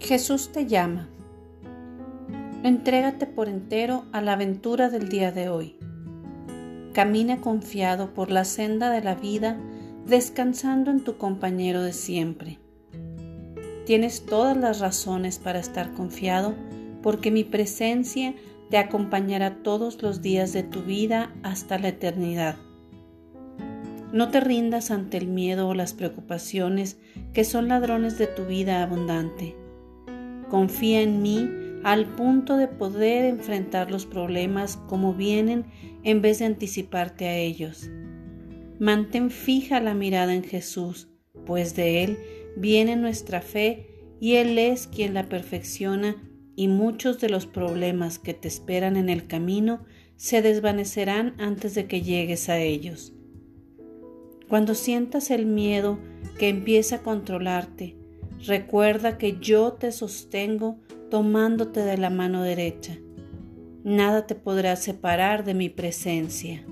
Jesús te llama. Entrégate por entero a la aventura del día de hoy. Camina confiado por la senda de la vida, descansando en tu compañero de siempre. Tienes todas las razones para estar confiado, porque mi presencia te acompañará todos los días de tu vida hasta la eternidad. No te rindas ante el miedo o las preocupaciones que son ladrones de tu vida abundante Confía en mí al punto de poder enfrentar los problemas como vienen en vez de anticiparte a ellos. Mantén fija la mirada en Jesús, pues de Él viene nuestra fe y Él es quien la perfecciona y muchos de los problemas que te esperan en el camino se desvanecerán antes de que llegues a ellos. Cuando sientas el miedo que empieza a controlarte, Recuerda que yo te sostengo tomándote de la mano derecha. Nada te podrá separar de mi presencia.